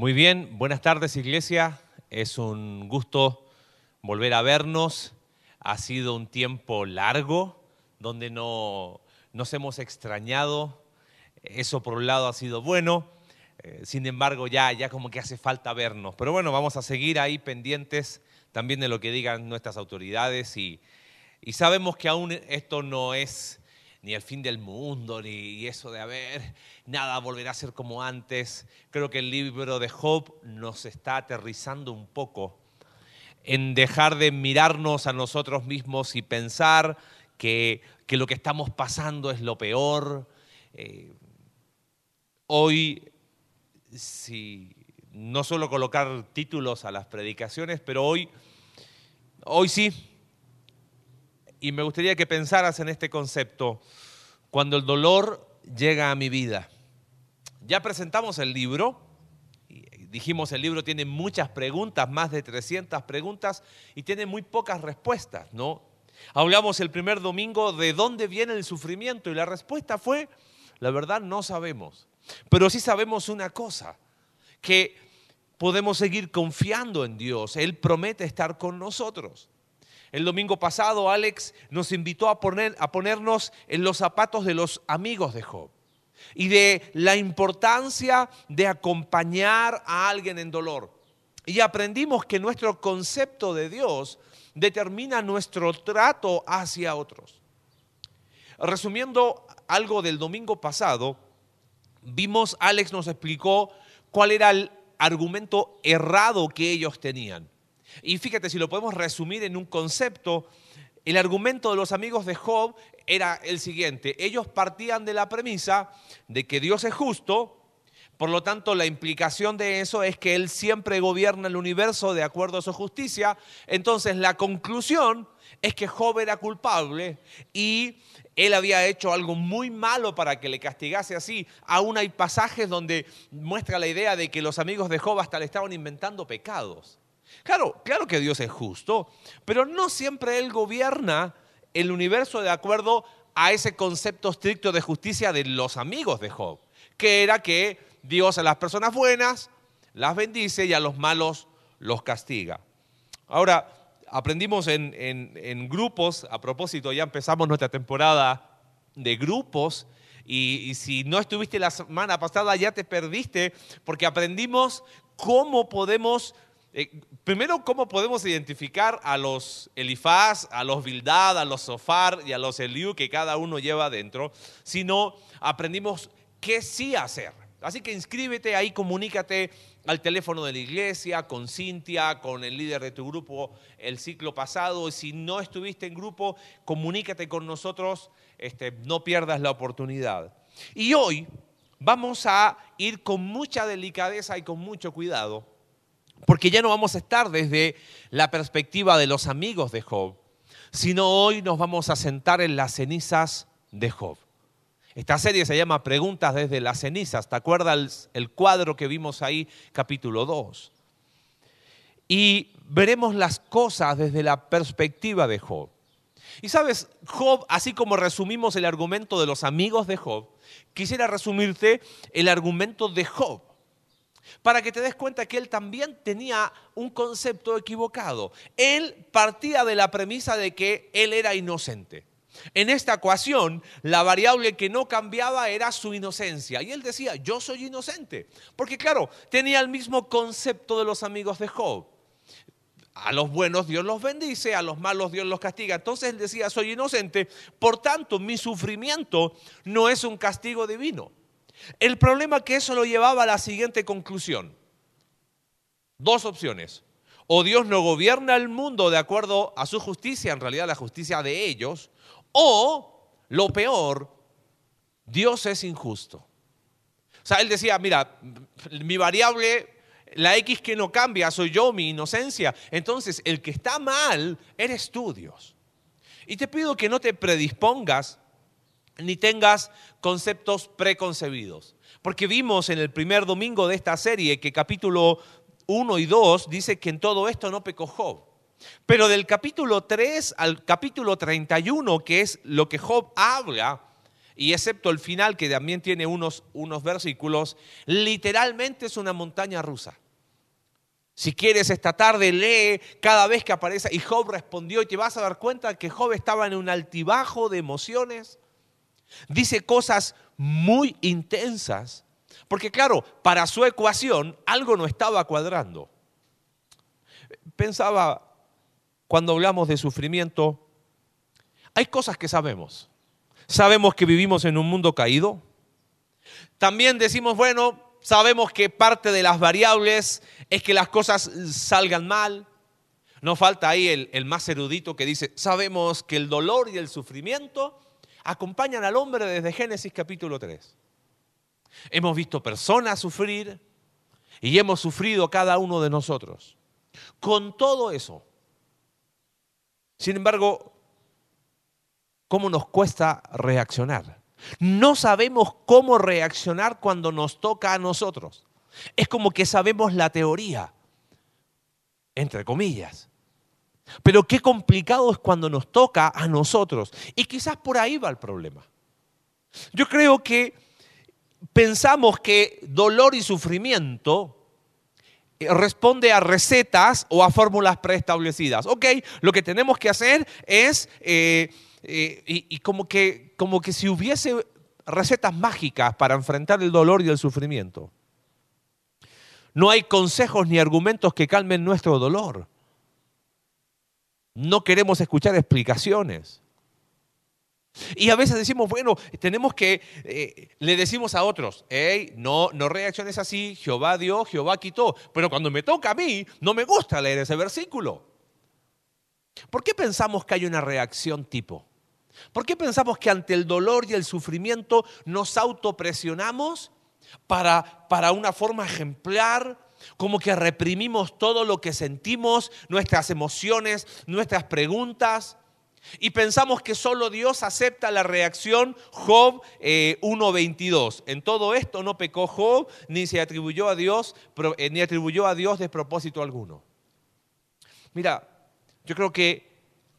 Muy bien, buenas tardes iglesia. Es un gusto volver a vernos. Ha sido un tiempo largo donde no nos hemos extrañado. Eso por un lado ha sido bueno. Eh, sin embargo, ya, ya como que hace falta vernos. Pero bueno, vamos a seguir ahí pendientes también de lo que digan nuestras autoridades y, y sabemos que aún esto no es ni el fin del mundo, ni eso de, haber nada volverá a ser como antes. Creo que el libro de Job nos está aterrizando un poco en dejar de mirarnos a nosotros mismos y pensar que, lo que estamos pasando es lo peor. Eh, hoy, si no solo colocar títulos a las predicaciones, pero hoy, hoy sí, y me gustaría que pensaras en este concepto cuando el dolor llega a mi vida. Ya presentamos el libro, dijimos el libro tiene muchas preguntas, más de 300 preguntas y tiene muy pocas respuestas, ¿no? Hablamos el primer domingo de dónde viene el sufrimiento y la respuesta fue, la verdad no sabemos, pero sí sabemos una cosa, que podemos seguir confiando en Dios, Él promete estar con nosotros. El domingo pasado Alex nos invitó a, poner, a ponernos en los zapatos de los amigos de Job y de la importancia de acompañar a alguien en dolor. Y aprendimos que nuestro concepto de Dios determina nuestro trato hacia otros. Resumiendo algo del domingo pasado, vimos, Alex nos explicó cuál era el argumento errado que ellos tenían. Y fíjate, si lo podemos resumir en un concepto, el argumento de los amigos de Job era el siguiente. Ellos partían de la premisa de que Dios es justo, por lo tanto la implicación de eso es que Él siempre gobierna el universo de acuerdo a su justicia. Entonces la conclusión es que Job era culpable y él había hecho algo muy malo para que le castigase así. Aún hay pasajes donde muestra la idea de que los amigos de Job hasta le estaban inventando pecados. Claro, claro que Dios es justo, pero no siempre Él gobierna el universo de acuerdo a ese concepto estricto de justicia de los amigos de Job, que era que Dios a las personas buenas las bendice y a los malos los castiga. Ahora, aprendimos en, en grupos, a propósito, ya empezamos nuestra temporada de grupos, y, si no estuviste la semana pasada ya te perdiste, porque aprendimos cómo podemos eh, primero, ¿cómo podemos identificar a los Elifaz, a los Bildad, a los Sofar y a los Eliú que cada uno lleva adentro? Sino aprendimos qué sí hacer. Así que inscríbete ahí, comunícate al teléfono de la iglesia, con Cintia, con el líder de tu grupo el ciclo pasado. Si no estuviste en grupo, comunícate con nosotros, este, no pierdas la oportunidad. Y hoy vamos a ir con mucha delicadeza y con mucho cuidado porque ya no vamos a estar desde la perspectiva de los amigos de Job, sino hoy nos vamos a sentar en las cenizas de Job. Esta serie se llama Preguntas desde las cenizas. ¿Te acuerdas el, cuadro que vimos ahí, capítulo 2? Y veremos las cosas desde la perspectiva de Job. Y sabes, Job, así como resumimos el argumento de los amigos de Job, quisiera resumirte el argumento de Job para que te des cuenta que él también tenía un concepto equivocado. Él partía de la premisa de que él era inocente. En esta ecuación, la variable que no cambiaba era su inocencia. Y él decía, yo soy inocente. Porque claro, tenía el mismo concepto de los amigos de Job. A los buenos Dios los bendice, a los malos Dios los castiga. Entonces él decía, soy inocente, por tanto mi sufrimiento no es un castigo divino. El problema que eso lo llevaba a la siguiente conclusión. Dos opciones. O Dios no gobierna el mundo de acuerdo a su justicia, en realidad la justicia de ellos, o, lo peor, Dios es injusto. O sea, él decía, mira, mi variable, la X que no cambia, soy yo, mi inocencia. Entonces, el que está mal, eres tú, Dios. Y te pido que no te predispongas ni tengas conceptos preconcebidos. Porque vimos en el primer domingo de esta serie que capítulo 1 y 2 dice que en todo esto no pecó Job. Pero del capítulo 3 al capítulo 31, que es lo que Job habla, y excepto el final que también tiene unos, unos versículos, literalmente es una montaña rusa. Si quieres esta tarde, lee cada vez que aparece. Y Job respondió y te vas a dar cuenta que Job estaba en un altibajo de emociones. Dice cosas muy intensas. Porque claro, para su ecuación algo no estaba cuadrando. Pensaba, cuando hablamos de sufrimiento, hay cosas que sabemos. Sabemos que vivimos en un mundo caído. También decimos, bueno, sabemos que parte de las variables es que las cosas salgan mal. No falta ahí el, más erudito que dice, sabemos que el dolor y el sufrimiento acompañan al hombre desde Génesis capítulo 3. Hemos visto personas sufrir y hemos sufrido cada uno de nosotros. Con todo eso, sin embargo, ¿cómo nos cuesta reaccionar? No sabemos cómo reaccionar cuando nos toca a nosotros. Es como que sabemos la teoría, entre comillas. Pero qué complicado es cuando nos toca a nosotros. Y quizás por ahí va el problema. Yo creo que pensamos que dolor y sufrimiento eh, responde a recetas o a fórmulas preestablecidas. Ok, lo que tenemos que hacer es... Eh, eh, y, como, que, como que si hubiese recetas mágicas para enfrentar el dolor y el sufrimiento. No hay consejos ni argumentos que calmen nuestro dolor. No queremos escuchar explicaciones. Y a veces decimos, bueno, tenemos que, eh, le decimos a otros, hey, no, no reacciones así, Jehová dio, Jehová quitó. Pero cuando me toca a mí, no me gusta leer ese versículo. ¿Por qué pensamos que hay una reacción tipo? ¿Por qué pensamos que ante el dolor y el sufrimiento nos autopresionamos para, para una forma ejemplar? Como que reprimimos todo lo que sentimos, nuestras emociones, nuestras preguntas. Y pensamos que solo Dios acepta la reacción Job 1.22. Eh, en todo esto no pecó Job, ni se atribuyó a Dios, eh, ni atribuyó a Dios despropósito alguno. Mira, yo creo que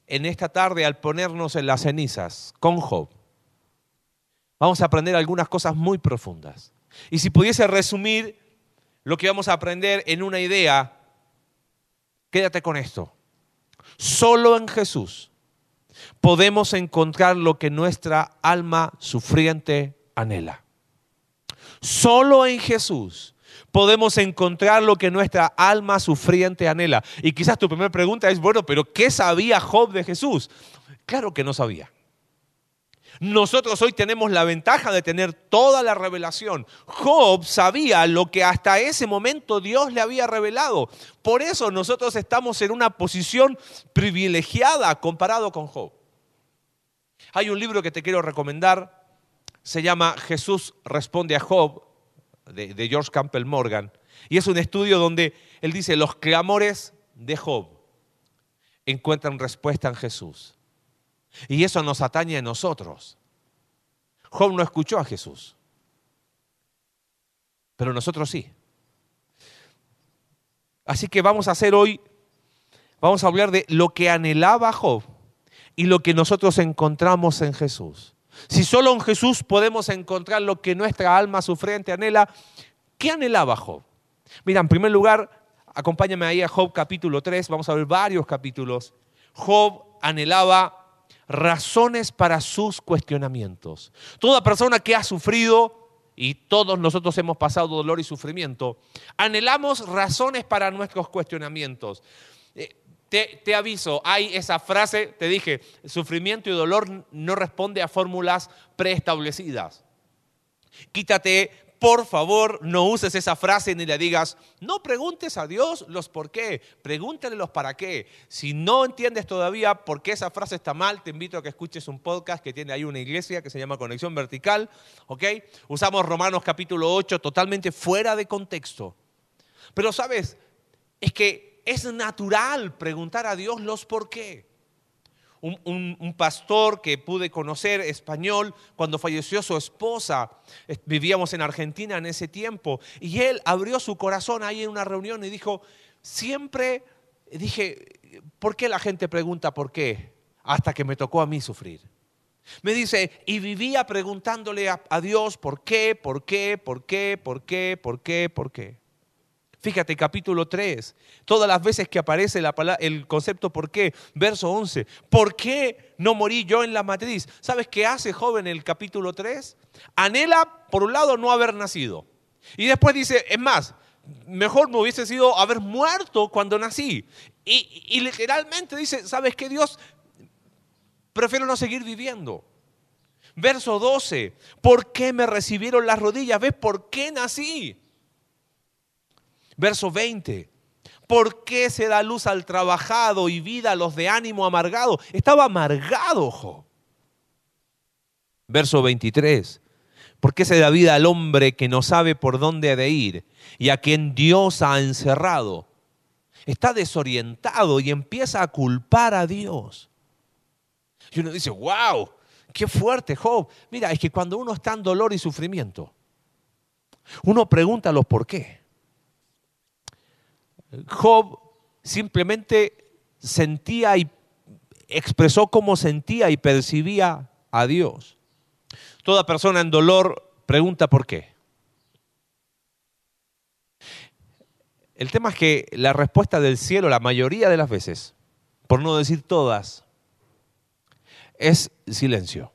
en esta tarde al ponernos en las cenizas con Job, vamos a aprender algunas cosas muy profundas. Y si pudiese resumir lo que vamos a aprender en una idea, quédate con esto. Solo en Jesús podemos encontrar lo que nuestra alma sufriente anhela. Solo en Jesús podemos encontrar lo que nuestra alma sufriente anhela. Y quizás tu primera pregunta es, bueno, pero ¿qué sabía Job de Jesús? Claro que no sabía. Nosotros hoy tenemos la ventaja de tener toda la revelación. Job sabía lo que hasta ese momento Dios le había revelado. Por eso nosotros estamos en una posición privilegiada comparado con Job. Hay un libro que te quiero recomendar, se llama Jesús responde a Job, de, George Campbell Morgan. Y es un estudio donde él dice, los clamores de Job encuentran respuesta en Jesús. Y eso nos atañe a nosotros. Job no escuchó a Jesús, pero nosotros sí. Así que vamos a hacer hoy, vamos a hablar de lo que anhelaba Job y lo que nosotros encontramos en Jesús. Si solo en Jesús podemos encontrar lo que nuestra alma sufriente anhela, ¿qué anhelaba Job? Mira, en primer lugar, acompáñame ahí a Job capítulo 3, vamos a ver varios capítulos. Job anhelaba razones para sus cuestionamientos. Toda persona que ha sufrido, y todos nosotros hemos pasado dolor y sufrimiento, anhelamos razones para nuestros cuestionamientos. Eh, te, aviso, hay esa frase, te dije, sufrimiento y dolor no responde a fórmulas preestablecidas. Quítate, por favor, no uses esa frase ni le digas, no preguntes a Dios los por qué, pregúntale los para qué. Si no entiendes todavía por qué esa frase está mal, te invito a que escuches un podcast que tiene ahí una iglesia que se llama Conexión Vertical, ¿ok? Usamos Romanos capítulo 8 totalmente fuera de contexto. Pero sabes, es que es natural preguntar a Dios los por qué. Un, pastor que pude conocer español cuando falleció su esposa, vivíamos en Argentina en ese tiempo, y él abrió su corazón ahí en una reunión y dijo, siempre dije, ¿por qué la gente pregunta por qué? Hasta que me tocó a mí sufrir. Me dice, y vivía preguntándole a, a, Dios por qué, por qué, por qué, por qué, por qué, por qué. Fíjate, capítulo 3, todas las veces que aparece la palabra, el concepto por qué, verso 11, ¿por qué no morí yo en la matriz? ¿Sabes qué hace joven el capítulo 3? Anhela, por un lado, no haber nacido. Y después dice, es más, mejor me hubiese sido haber muerto cuando nací. Y, y literalmente dice, ¿sabes qué Dios? Prefiero no seguir viviendo. Verso 12, ¿por qué me recibieron las rodillas? ¿Ves por qué nací? Verso 20. ¿Por qué se da luz al trabajado y vida a los de ánimo amargado? Estaba amargado, Job. Verso 23. ¿Por qué se da vida al hombre que no sabe por dónde ha de ir y a quien Dios ha encerrado? Está desorientado y empieza a culpar a Dios. Y uno dice, wow, qué fuerte, Job. Mira, es que cuando uno está en dolor y sufrimiento, uno pregunta los por qué. Job simplemente sentía y expresó cómo sentía y percibía a Dios. Toda persona en dolor pregunta por qué. El tema es que la respuesta del cielo, la mayoría de las veces, por no decir todas, es silencio.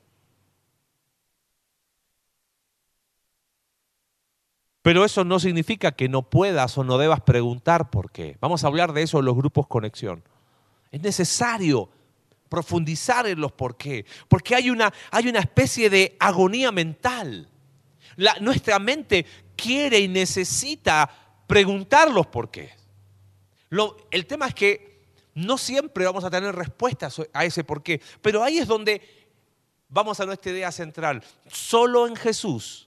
Pero eso no significa que no puedas o no debas preguntar por qué. Vamos a hablar de eso en los grupos conexión. Es necesario profundizar en los por qué, porque hay una, hay una especie de agonía mental. nuestra mente quiere y necesita preguntar los por qué. el tema es que no siempre vamos a tener respuestas a ese por qué, pero ahí es donde vamos a nuestra idea central. Solo en Jesús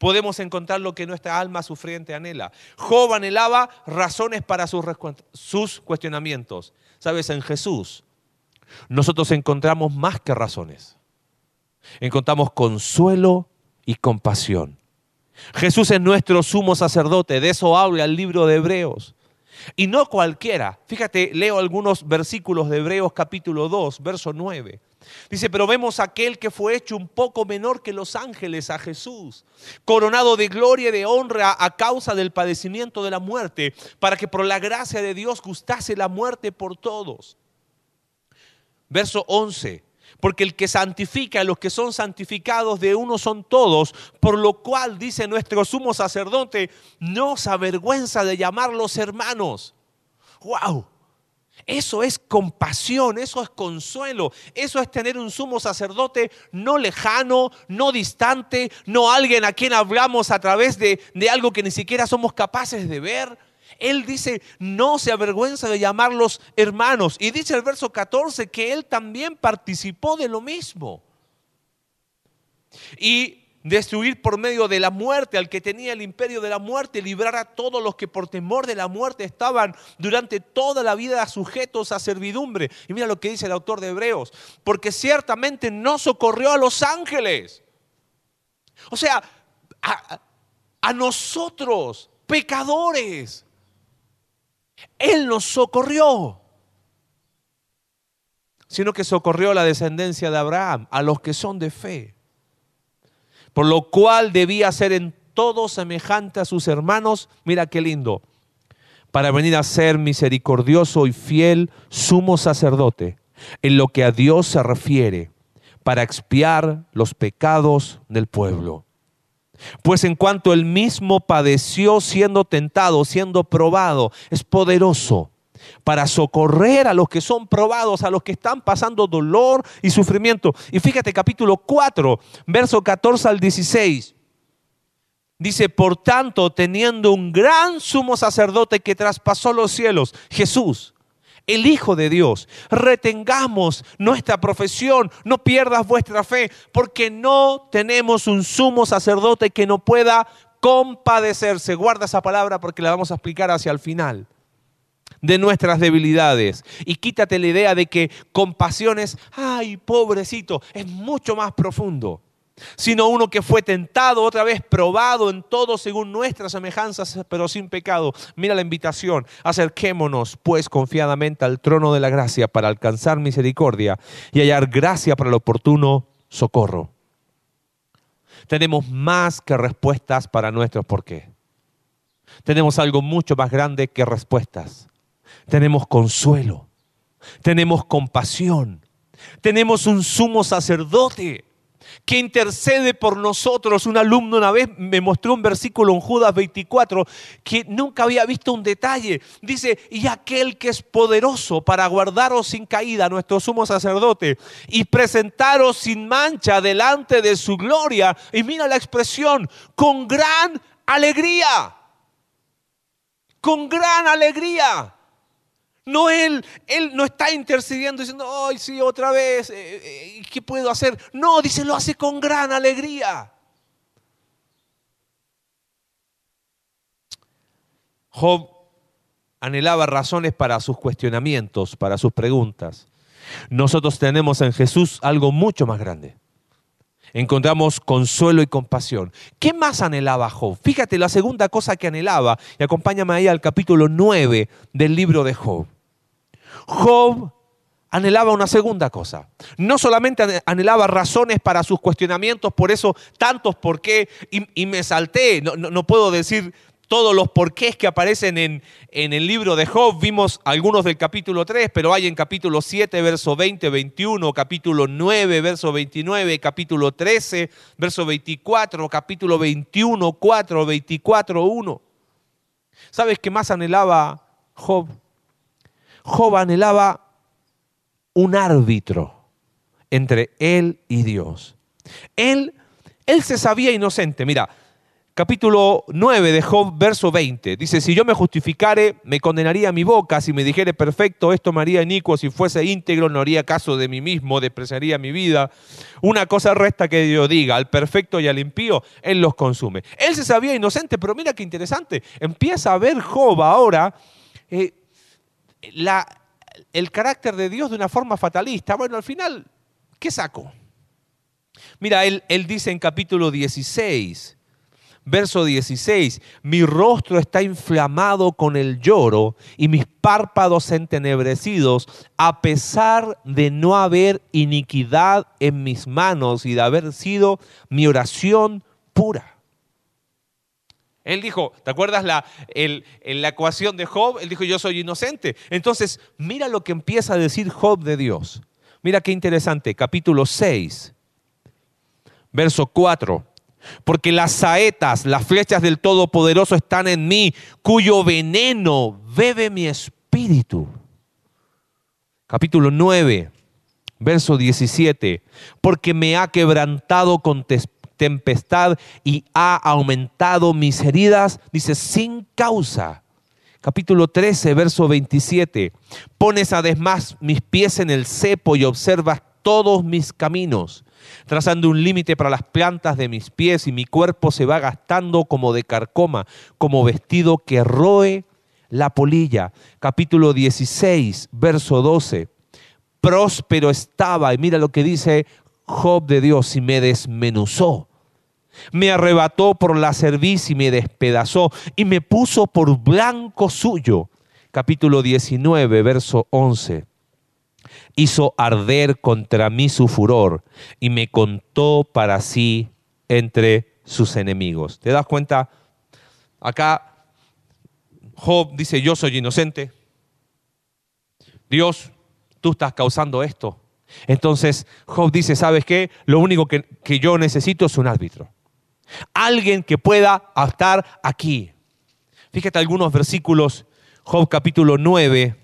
podemos encontrar lo que nuestra alma sufriente anhela. Job anhelaba razones para sus, sus cuestionamientos. Sabes, en Jesús nosotros encontramos más que razones. Encontramos consuelo y compasión. Jesús es nuestro sumo sacerdote, de eso habla el libro de Hebreos. Y no cualquiera. Fíjate, leo algunos versículos de Hebreos capítulo 2, verso 9. Dice, pero vemos aquel que fue hecho un poco menor que los ángeles, a Jesús, coronado de gloria y de honra a causa del padecimiento de la muerte, para que por la gracia de Dios gustase la muerte por todos. Verso 11, porque el que santifica los que son santificados de uno son todos, por lo cual dice nuestro sumo sacerdote, no se avergüenza de llamarlos hermanos. ¡Wow! Eso es compasión, eso es consuelo, eso es tener un sumo sacerdote no lejano, no distante, no alguien a quien hablamos a través de, de algo que ni siquiera somos capaces de ver. Él dice, no se avergüenza de llamarlos hermanos. Y dice el verso 14 que él también participó de lo mismo. Y destruir por medio de la muerte al que tenía el imperio de la muerte, librar a todos los que por temor de la muerte estaban durante toda la vida sujetos a servidumbre. Y mira lo que dice el autor de Hebreos, porque ciertamente no socorrió a los ángeles. O sea, a, a nosotros, pecadores, Él nos socorrió sino que socorrió a la descendencia de Abraham, a los que son de fe por lo cual debía ser en todo semejante a sus hermanos. Mira qué lindo, para venir a ser misericordioso y fiel sumo sacerdote en lo que a Dios se refiere, para expiar los pecados del pueblo. Pues en cuanto él mismo padeció siendo tentado, siendo probado, es poderoso para socorrer a los que son probados, a los que están pasando dolor y sufrimiento. Y fíjate capítulo 4, verso 14 al 16. Dice, por tanto, teniendo un gran sumo sacerdote que traspasó los cielos, Jesús, el Hijo de Dios, retengamos nuestra profesión, no pierdas vuestra fe, porque no tenemos un sumo sacerdote que no pueda compadecerse. Guarda esa palabra porque la vamos a explicar hacia el final de nuestras debilidades. Y quítate la idea de que compasión es, ay, pobrecito, es mucho más profundo. Sino uno que fue tentado, otra vez probado en todo según nuestras semejanzas, pero sin pecado. Mira la invitación, acerquémonos pues confiadamente al trono de la gracia para alcanzar misericordia y hallar gracia para el oportuno socorro. Tenemos más que respuestas para nuestros por qué. Tenemos algo mucho más grande que respuestas. Tenemos consuelo. Tenemos compasión. Tenemos un sumo sacerdote que intercede por nosotros. Un alumno una vez me mostró un versículo en Judas 24 que nunca había visto un detalle. Dice, y aquel que es poderoso para guardaros sin caída, nuestro sumo sacerdote, y presentaros sin mancha delante de su gloria. Y mira la expresión, con gran alegría. Con gran alegría. No él, él no está intercediendo diciendo, ay, sí, otra vez, eh, eh, ¿qué puedo hacer? No, dice, lo hace con gran alegría. Job anhelaba razones para sus cuestionamientos, para sus preguntas. Nosotros tenemos en Jesús algo mucho más grande. Encontramos consuelo y compasión. ¿Qué más anhelaba Job? Fíjate la segunda cosa que anhelaba, y acompáñame ahí al capítulo 9 del libro de Job. Job anhelaba una segunda cosa. No solamente anhelaba razones para sus cuestionamientos, por eso tantos por qué, y, me salté, no, puedo decir todos los porqués que aparecen en, en, el libro de Job. Vimos algunos del capítulo 3, pero hay en capítulo 7, verso 20, 21, capítulo 9, verso 29, capítulo 13, verso 24, capítulo 21, 4, 24, 1. ¿Sabes qué más anhelaba Job? Job anhelaba un árbitro entre él y Dios. Él, él se sabía inocente. Mira, capítulo 9 de Job, verso 20. Dice, si yo me justificare, me condenaría mi boca. Si me dijere perfecto, esto me haría inicuo. Si fuese íntegro, no haría caso de mí mismo, despreciaría mi vida. Una cosa resta que yo diga, al perfecto y al impío, él los consume. Él se sabía inocente, pero mira qué interesante. Empieza a ver Job ahora eh, la, el carácter de Dios de una forma fatalista. Bueno, al final, ¿qué saco? Mira, él, él dice en capítulo 16, verso 16, mi rostro está inflamado con el lloro y mis párpados entenebrecidos, a pesar de no haber iniquidad en mis manos y de haber sido mi oración pura. Él dijo, ¿te acuerdas la, la ecuación de Job? Él dijo, yo soy inocente. Entonces, mira lo que empieza a decir Job de Dios. Mira qué interesante, capítulo 6, verso 4. Porque las saetas, las flechas del Todopoderoso están en mí, cuyo veneno bebe mi espíritu. Capítulo 9, verso 17. Porque me ha quebrantado con tempestad y ha aumentado mis heridas, dice, sin causa. Capítulo 13, verso 27. Pones además mis pies en el cepo y observas todos mis caminos, trazando un límite para las plantas de mis pies y mi cuerpo se va gastando como de carcoma, como vestido que roe la polilla. Capítulo 16, verso 12. Próspero estaba, y mira lo que dice Job de Dios, y me desmenuzó me arrebató por la cerviz y me despedazó y me puso por blanco suyo. Capítulo 19, verso 11. Hizo arder contra mí su furor y me contó para sí entre sus enemigos. ¿Te das cuenta? Acá Job dice, yo soy inocente. Dios, tú estás causando esto. Entonces Job dice, ¿sabes qué? Lo único que, que yo necesito es un árbitro. Alguien que pueda estar aquí. Fíjate algunos versículos, Job capítulo 9,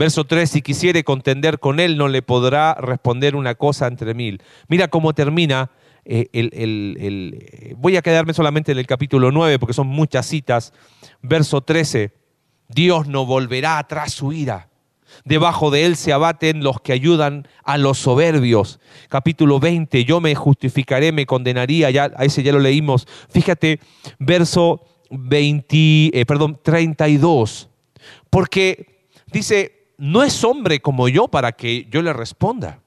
verso 3, si quisiere contender con él, no le podrá responder una cosa entre mil. Mira cómo termina eh, el, voy a quedarme solamente en el capítulo 9 porque son muchas citas. Verso 13, Dios no volverá atrás su ira Debajo de él se abaten los que ayudan a los soberbios. Capítulo 20, yo me justificaré, me condenaría, ya, a ese ya lo leímos. Fíjate, verso 20, eh, perdón, 32. Porque dice, no es hombre como yo para que yo le responda.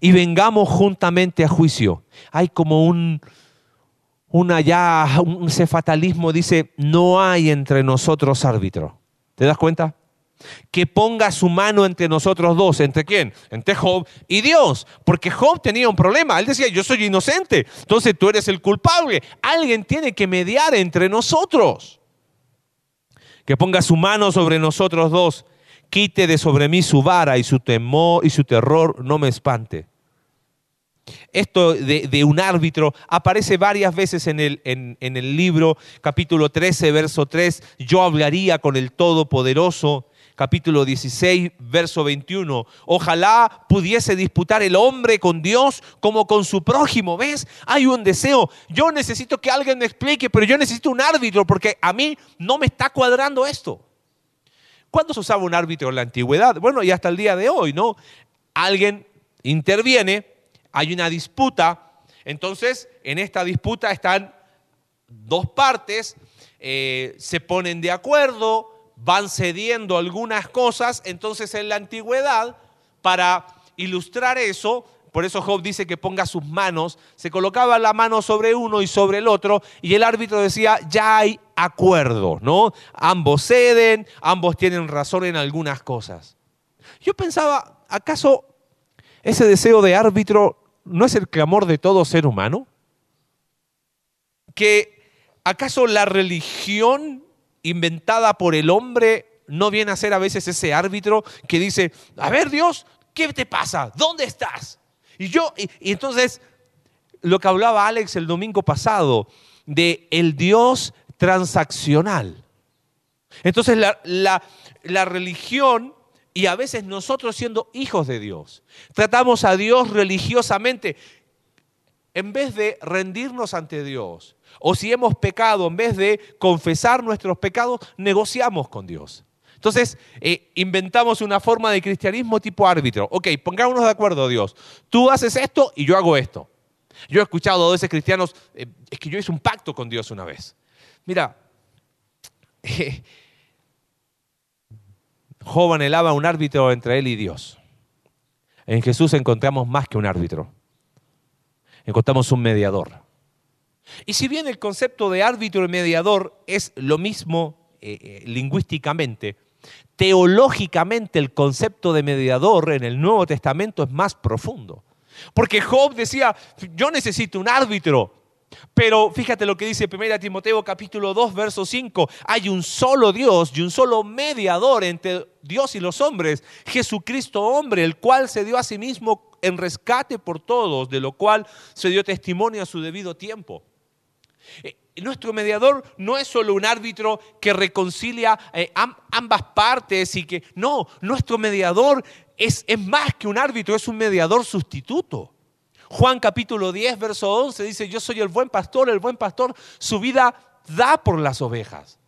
Y vengamos juntamente a juicio. Hay como un, una ya, un fatalismo dice, no hay entre nosotros árbitro. ¿Te das cuenta? que ponga su mano entre nosotros dos. ¿Entre quién? Entre Job y Dios. Porque Job tenía un problema. Él decía, yo soy inocente. Entonces tú eres el culpable. Alguien tiene que mediar entre nosotros. Que ponga su mano sobre nosotros dos. Quite de sobre mí su vara y su temor y su terror no me espante. Esto de, un árbitro aparece varias veces en el, en el libro, capítulo 13, verso 3. Yo hablaría con el Todopoderoso capítulo 16, verso 21. Ojalá pudiese disputar el hombre con Dios como con su prójimo. ¿Ves? Hay un deseo. Yo necesito que alguien me explique, pero yo necesito un árbitro porque a mí no me está cuadrando esto. ¿Cuándo se usaba un árbitro en la antigüedad? Bueno, y hasta el día de hoy, ¿no? Alguien interviene, hay una disputa, entonces en esta disputa están dos partes, eh, se ponen de acuerdo, van cediendo algunas cosas, entonces en la antigüedad, para ilustrar eso, por eso Job dice que ponga sus manos, se colocaba la mano sobre uno y sobre el otro, y el árbitro decía, ya hay acuerdo, ¿no? Ambos ceden, ambos tienen razón en algunas cosas. Yo pensaba, ¿acaso ese deseo de árbitro no es el clamor de todo ser humano? ¿Que acaso la religión inventada por el hombre no viene a ser a veces ese árbitro que dice, a ver Dios, ¿qué te pasa? ¿Dónde estás? Y yo, y, entonces, lo que hablaba Alex el domingo pasado, de el Dios transaccional. Entonces la, la, la, religión y a veces nosotros siendo hijos de Dios, tratamos a Dios religiosamente en vez de rendirnos ante Dios o si hemos pecado, en vez de confesar nuestros pecados, negociamos con Dios. Entonces, eh, inventamos una forma de cristianismo tipo árbitro. Ok, pongámonos de acuerdo, Dios. Tú haces esto y yo hago esto. Yo he escuchado a veces cristianos, eh, es que yo hice un pacto con Dios una vez. Mira, eh, Job un árbitro entre él y Dios. En Jesús encontramos más que un árbitro. Encontramos un mediador. Y si bien el concepto de árbitro y mediador es lo mismo eh, eh, lingüísticamente, teológicamente el concepto de mediador en el Nuevo Testamento es más profundo. Porque Job decía, yo necesito un árbitro. Pero fíjate lo que dice 1 Timoteo capítulo 2, verso 5. Hay un solo Dios y un solo mediador entre Dios y los hombres, Jesucristo hombre, el cual se dio a sí mismo en rescate por todos, de lo cual se dio testimonio a su debido tiempo. Eh, nuestro mediador no es solo un árbitro que reconcilia eh, ambas partes y que no, nuestro mediador es, más que un árbitro, es un mediador sustituto. Juan capítulo 10, verso 11 dice, yo soy el buen pastor, el buen pastor su vida da por las ovejas.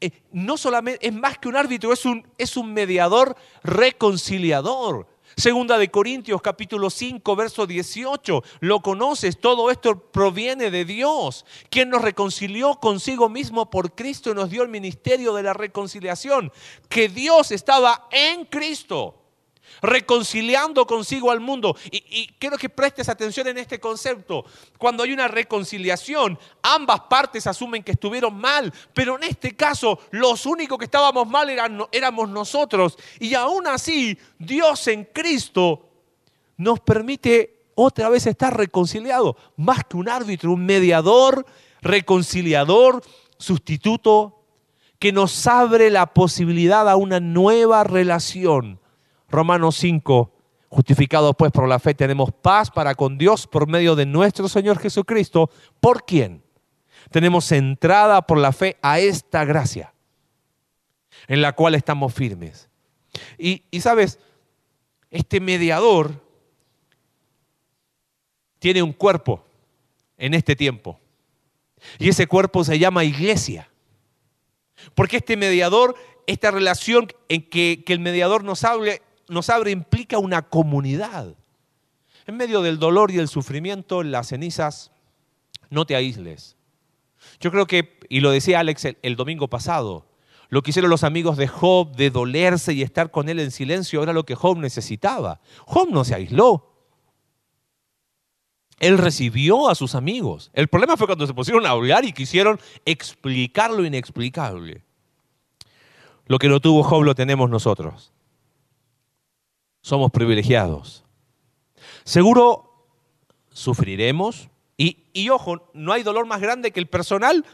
Eh, no solamente es más que un árbitro, es un mediador reconciliador. Segunda de Corintios capítulo 5, verso 18. Lo conoces, todo esto proviene de Dios, quien nos reconcilió consigo mismo por Cristo y nos dio el ministerio de la reconciliación. Que Dios estaba en Cristo reconciliando consigo al mundo. Y, quiero que prestes atención en este concepto. Cuando hay una reconciliación, ambas partes asumen que estuvieron mal, pero en este caso los únicos que estábamos mal eran, éramos nosotros. Y aún así, Dios en Cristo nos permite otra vez estar reconciliado, más que un árbitro, un mediador, reconciliador, sustituto, que nos abre la posibilidad a una nueva relación Romanos 5, justificados pues por la fe, tenemos paz para con Dios por medio de nuestro Señor Jesucristo, ¿por quién? Tenemos entrada por la fe a esta gracia, en la cual estamos firmes. Y, y sabes, este mediador tiene un cuerpo en este tiempo. Y ese cuerpo se llama iglesia. Porque este mediador, esta relación en que, que el mediador nos hable, nos abre implica una comunidad. En medio del dolor y el sufrimiento, las cenizas, no te aísles. Yo creo que, y lo decía Alex el, domingo pasado, lo que hicieron los amigos de Job de dolerse y estar con él en silencio era lo que Job necesitaba. Job no se aisló. Él recibió a sus amigos. El problema fue cuando se pusieron a hablar y quisieron explicar lo inexplicable. Lo que no tuvo Job lo tenemos nosotros. Somos privilegiados. Seguro sufriremos. Y, y ojo, no hay dolor más grande que el personal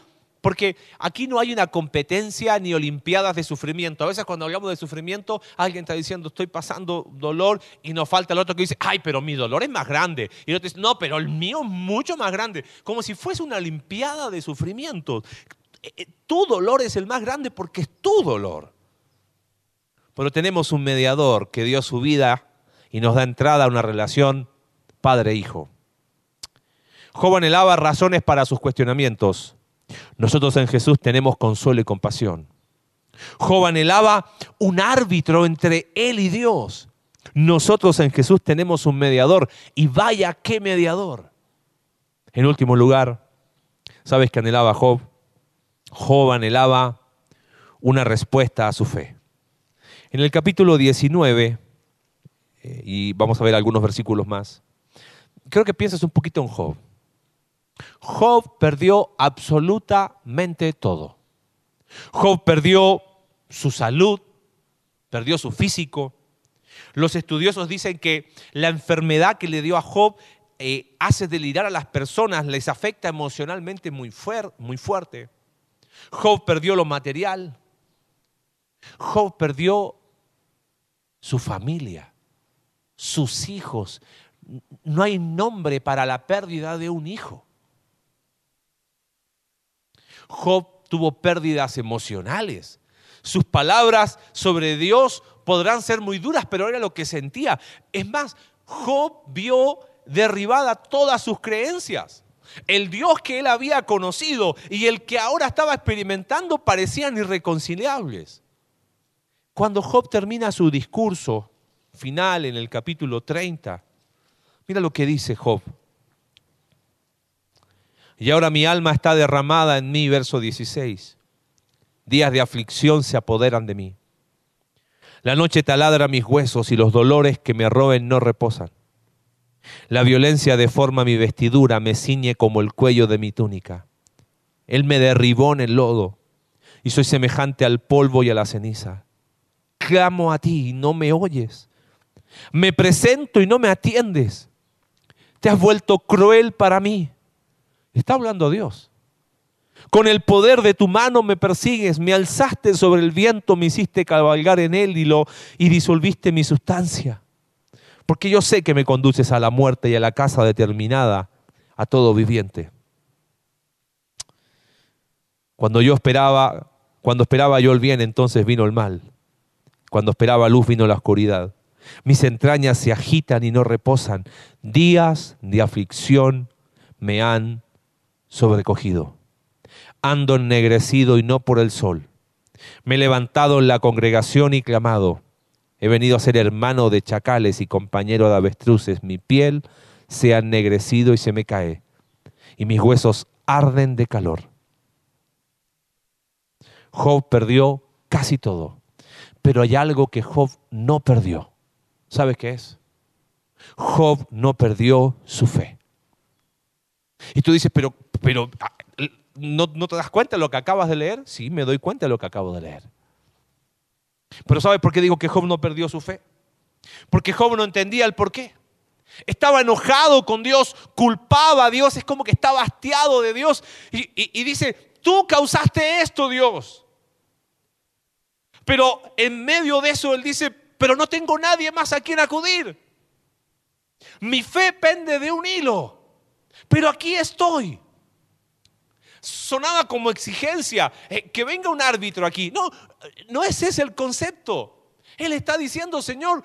porque aquí no hay una competencia ni olimpiadas de sufrimiento. A veces cuando hablamos de sufrimiento, alguien está diciendo, estoy pasando dolor y nos falta el otro que dice, ay, pero mi dolor es más grande. Y el otro dice, no, pero el mío es mucho más grande. Como si fuese una olimpiada de sufrimiento. Eh, eh, tu dolor es el más grande porque es tu dolor. Pero tenemos un mediador que dio su vida y nos da entrada a una relación padre-hijo. Job anhelaba razones para sus cuestionamientos nosotros en Jesús tenemos consuelo y compasión. Job anhelaba un árbitro entre él y Dios. Nosotros en Jesús tenemos un mediador. Y vaya qué mediador. En último lugar, ¿sabes qué anhelaba Job? Job anhelaba una respuesta a su fe. En el capítulo 19, eh, y vamos a ver algunos versículos más, creo que piensas un poquito en Job. Job perdió absolutamente todo. Job perdió su salud, perdió su físico. Los estudiosos dicen que la enfermedad que le dio a Job eh, hace delirar a las personas, les afecta emocionalmente muy, muy fuerte. Job perdió lo material. Job perdió su familia, sus hijos. No hay nombre para la pérdida de un hijo. Job tuvo pérdidas emocionales. Sus palabras sobre Dios podrán ser muy duras, pero era lo que sentía. Es más, Job vio derribada todas sus creencias. El Dios que él había conocido y el que ahora estaba experimentando parecían irreconciliables. Cuando Job termina su discurso final en el capítulo 30, mira lo que dice Job. Y ahora mi alma está derramada en mí, verso 16. Días de aflicción se apoderan de mí. La noche taladra mis huesos y los dolores que me roben no reposan. La violencia deforma mi vestidura, me ciñe como el cuello de mi túnica. Él me derribó en el lodo y soy semejante al polvo y a la ceniza. Clamo a ti y no me oyes. Me presento y no me atiendes. Te has vuelto cruel para mí. Está hablando Dios. Con el poder de tu mano me persigues, me alzaste sobre el viento, me hiciste cabalgar en él y, lo, y disolviste mi sustancia. Porque yo sé que me conduces a la muerte y a la casa determinada a todo viviente. Cuando yo esperaba, cuando esperaba yo el bien, entonces vino el mal. Cuando esperaba luz, vino la oscuridad. Mis entrañas se agitan y no reposan. Días de aflicción me han sobrecogido. Ando ennegrecido y no por el sol. Me he levantado en la congregación y clamado. He venido a ser hermano de chacales y compañero de avestruces. Mi piel se ha ennegrecido y se me cae, y mis huesos arden de calor. Job perdió casi todo, pero hay algo que Job no perdió. ¿Sabes qué es? Job no perdió su fe. Y tú dices, pero pero ah, ¿no, te das cuenta de lo que acabas de leer? Sí, me doy cuenta de lo que acabo de leer. Pero ¿sabes por qué digo que Job no perdió su fe? Porque Job no entendía el por qué. Estaba enojado con Dios, culpaba a Dios, es como que estaba hastiado de Dios y, y dice, tú causaste esto, Dios. Pero en medio de eso él dice, pero no tengo nadie más a quien acudir. Mi fe pende de un hilo, pero aquí estoy sonaba como exigencia, eh, que venga un árbitro aquí. No, no es ese el concepto. Él está diciendo, Señor,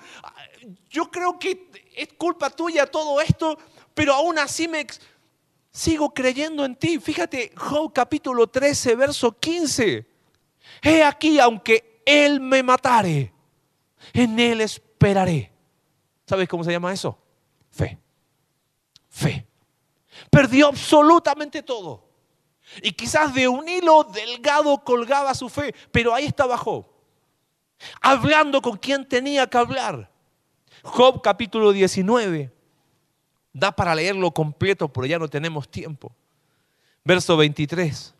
yo creo que es culpa tuya todo esto, pero aún así me sigo creyendo en ti. Fíjate, Job capítulo 13, verso 15. He aquí, aunque Él me matare, en Él esperaré. ¿Sabes cómo se llama eso? Fe. Fe. Perdió absolutamente todo. Y quizás de un hilo delgado colgaba su fe, pero ahí estaba Job, hablando con quien tenía que hablar. Job capítulo 19, da para leerlo completo, pero ya no tenemos tiempo. Verso 23.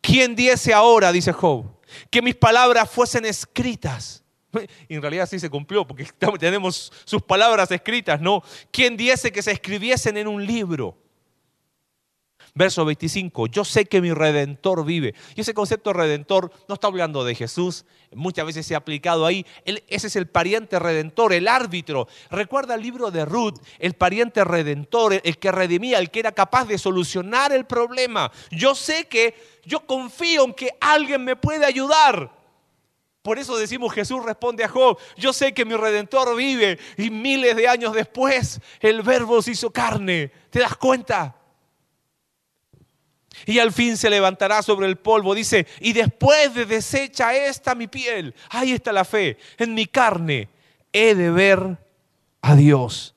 ¿Quién diese ahora, dice Job, que mis palabras fuesen escritas. Y en realidad sí se cumplió, porque tenemos sus palabras escritas, ¿no? ¿Quién diese que se escribiesen en un libro? Verso 25, yo sé que mi redentor vive. Y ese concepto redentor no está hablando de Jesús, muchas veces se ha aplicado ahí. ese es el pariente redentor, el árbitro. Recuerda el libro de Ruth, el pariente redentor, el que redimía, el que era capaz de solucionar el problema. Yo sé que, yo confío en que alguien me puede ayudar. Por eso decimos, Jesús responde a Job, yo sé que mi redentor vive y miles de años después el verbo se hizo carne. ¿Te das cuenta? Y al fin se levantará sobre el polvo, dice, y después de deshecha esta mi piel, ahí está la fe, en mi carne he de ver a Dios.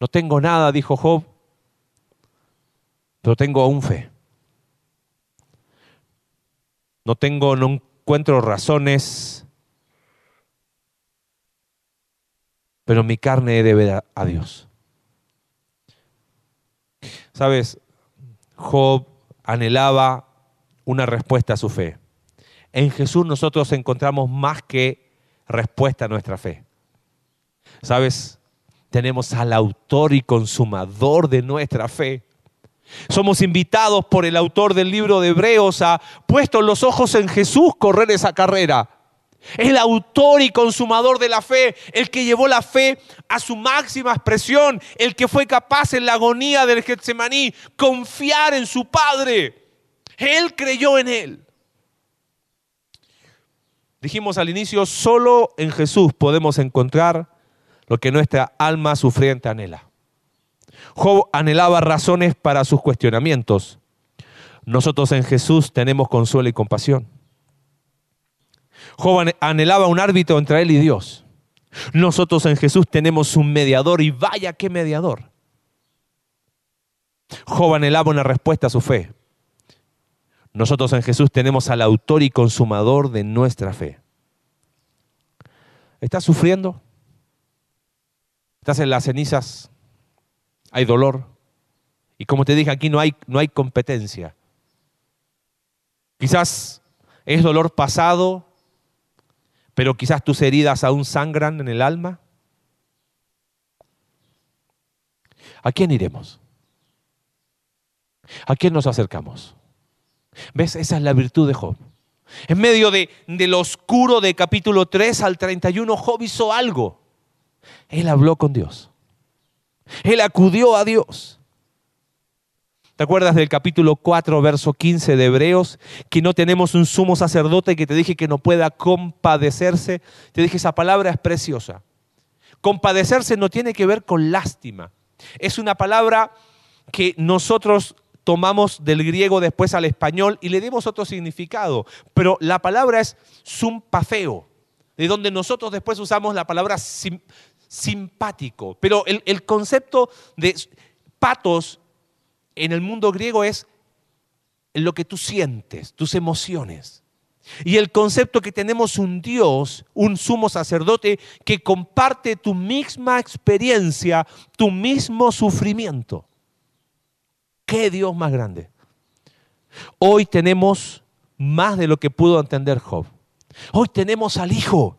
No tengo nada, dijo Job, pero tengo aún fe. No tengo, no encuentro razones, pero mi carne he de ver a Dios. Sabes, Job anhelaba una respuesta a su fe. En Jesús nosotros encontramos más que respuesta a nuestra fe. Sabes, tenemos al autor y consumador de nuestra fe. Somos invitados por el autor del libro de Hebreos a, puestos los ojos en Jesús, correr esa carrera el autor y consumador de la fe, el que llevó la fe a su máxima expresión, el que fue capaz en la agonía del Getsemaní confiar en su Padre. Él creyó en él. Dijimos al inicio, solo en Jesús podemos encontrar lo que nuestra alma sufriente anhela. Job anhelaba razones para sus cuestionamientos. Nosotros en Jesús tenemos consuelo y compasión. Job anhelaba un árbitro entre él y Dios. Nosotros en Jesús tenemos un mediador y vaya qué mediador. Job anhelaba una respuesta a su fe. Nosotros en Jesús tenemos al autor y consumador de nuestra fe. ¿Estás sufriendo? ¿Estás en las cenizas? ¿Hay dolor? Y como te dije, aquí no hay, no hay competencia. Quizás es dolor pasado pero quizás tus heridas aún sangran en el alma. ¿A quién iremos? ¿A quién nos acercamos? ¿Ves? Esa es la virtud de Job. En medio de, oscuro de capítulo 3 al 31, Job hizo algo. Él habló con Dios. Él acudió a Dios. ¿Te acuerdas del capítulo 4, verso 15 de Hebreos? Que no tenemos un sumo sacerdote que te dije que no pueda compadecerse. Te dije, esa palabra es preciosa. Compadecerse no tiene que ver con lástima. Es una palabra que nosotros tomamos del griego después al español y le dimos otro significado. Pero la palabra es sumpafeo, de donde nosotros después usamos la palabra simpático. Pero el, el concepto de patos en el mundo griego es lo que tú sientes, tus emociones. Y el concepto que tenemos un Dios, un sumo sacerdote que comparte tu misma experiencia, tu mismo sufrimiento. ¿Qué Dios más grande? Hoy tenemos más de lo que pudo entender Job. Hoy tenemos al Hijo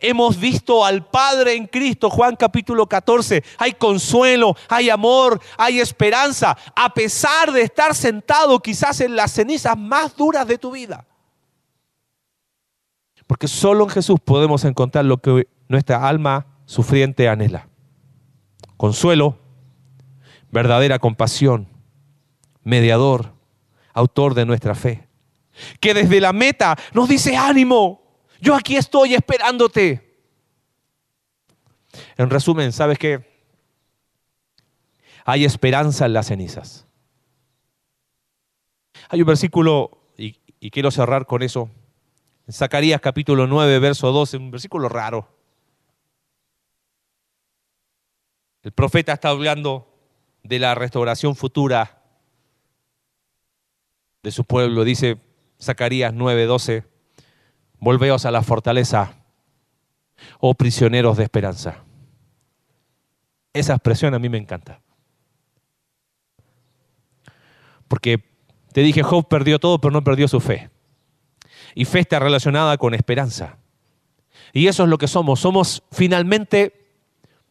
Hemos visto al Padre en Cristo, Juan capítulo 14. Hay consuelo, hay amor, hay esperanza, a pesar de estar sentado quizás en las cenizas más duras de tu vida. Porque solo en Jesús podemos encontrar lo que nuestra alma sufriente anhela. Consuelo, verdadera compasión, mediador, autor de nuestra fe. Que desde la meta nos dice ánimo, yo aquí estoy esperándote. En resumen, ¿sabes qué? Hay esperanza en las cenizas. Hay un versículo, y, quiero cerrar con eso, en Zacarías capítulo 9, verso 12, un versículo raro. El profeta está hablando de la restauración futura de su pueblo. Dice Zacarías 9, 12, Volveos a la fortaleza, oh prisioneros de esperanza. Esa expresión a mí me encanta. Porque te dije, Job perdió todo, pero no perdió su fe. Y fe está relacionada con esperanza. Y eso es lo que somos. Somos finalmente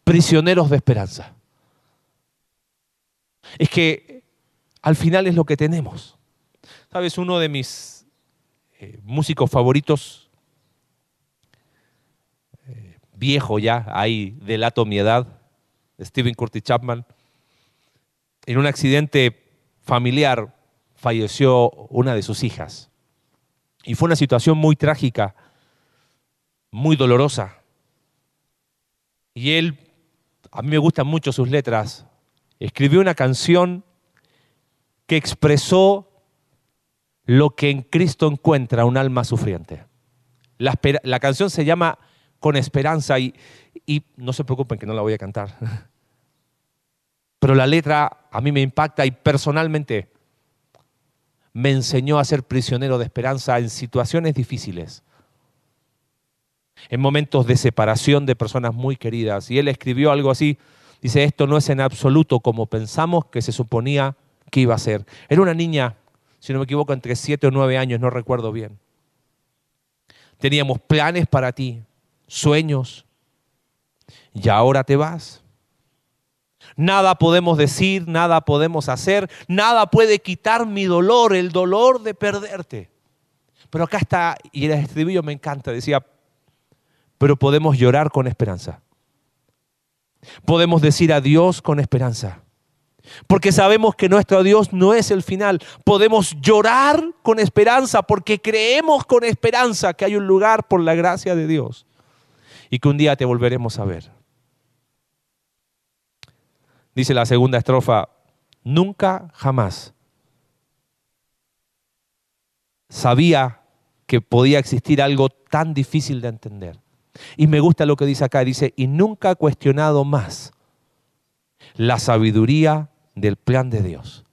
prisioneros de esperanza. Es que al final es lo que tenemos. Sabes, uno de mis eh, músicos favoritos, eh, viejo ya, ahí delato mi edad, Steven Curtis Chapman, en un accidente familiar falleció una de sus hijas. Y fue una situación muy trágica, muy dolorosa. Y él, a mí me gustan mucho sus letras, escribió una canción que expresó lo que en Cristo encuentra un alma sufriente. La, canción se llama Con Esperanza y, y no se preocupen que no la voy a cantar. Pero la letra a mí me impacta y personalmente me enseñó a ser prisionero de esperanza en situaciones difíciles, en momentos de separación de personas muy queridas. Y él escribió algo así, dice, esto no es en absoluto como pensamos que se suponía que iba a ser. Era una niña, si no me equivoco, entre siete o nueve años, no recuerdo bien. Teníamos planes para ti, sueños, y ahora te vas. Nada podemos decir, nada podemos hacer, nada puede quitar mi dolor, el dolor de perderte. Pero acá está, y el estribillo me encanta, decía, pero podemos llorar con esperanza. Podemos decir adiós con esperanza. Porque sabemos que nuestro Dios no es el final. Podemos llorar con esperanza porque creemos con esperanza que hay un lugar por la gracia de Dios y que un día te volveremos a ver. Dice la segunda estrofa, nunca jamás sabía que podía existir algo tan difícil de entender. Y me gusta lo que dice acá, dice, y nunca ha cuestionado más la sabiduría del plan de Dios.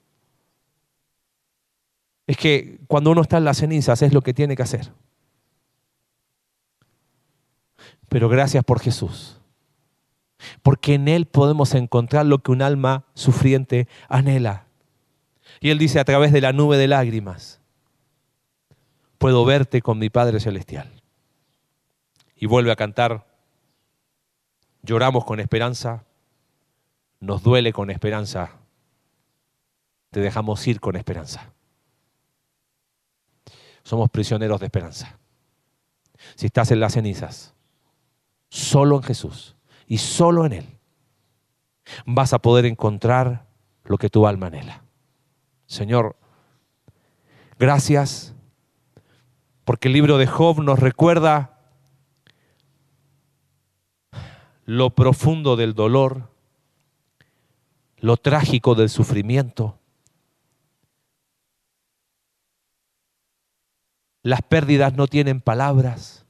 Es que cuando uno está en las cenizas es lo que tiene que hacer. Pero gracias por Jesús porque en Él podemos encontrar lo que un alma sufriente anhela. Y Él dice a través de la nube de lágrimas, puedo verte con mi Padre Celestial. Y vuelve a cantar, lloramos con esperanza, nos duele con esperanza, te dejamos ir con esperanza. Somos prisioneros de esperanza. Si estás en las cenizas, solo en Jesús y solo en Él vas a poder encontrar lo que tu alma anhela. Señor, gracias porque el libro de Job nos recuerda lo profundo del dolor, lo trágico del sufrimiento, las pérdidas no tienen palabras.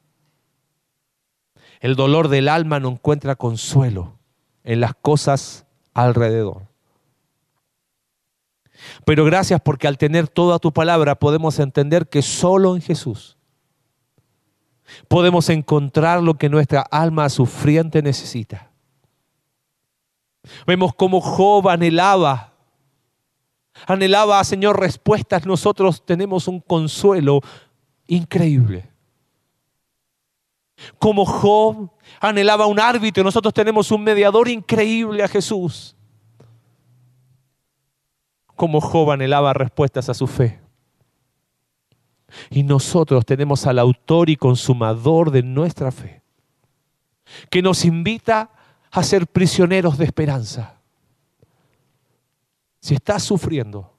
El dolor del alma no encuentra consuelo en las cosas alrededor. Pero gracias porque al tener toda tu palabra podemos entender que solo en Jesús podemos encontrar lo que nuestra alma sufriente necesita. Vemos cómo Job anhelaba, anhelaba, Señor, respuestas. Nosotros tenemos un consuelo increíble. Como Job anhelaba un árbitro, nosotros tenemos un mediador increíble a Jesús. Como Job anhelaba respuestas a su fe. Y nosotros tenemos al autor y consumador de nuestra fe, que nos invita a ser prisioneros de esperanza. Si estás sufriendo,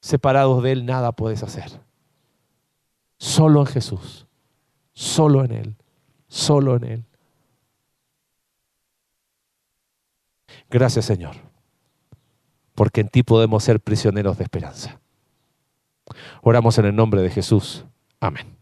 separados de Él nada puedes hacer. Solo en Jesús, solo en Él, solo en Él. Gracias Señor, porque en ti podemos ser prisioneros de esperanza. Oramos en el nombre de Jesús. Amén.